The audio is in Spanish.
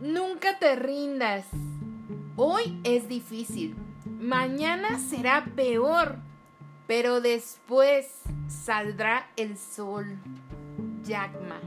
Nunca te rindas. Hoy es difícil. Mañana será peor. Pero después saldrá el sol. Jackman.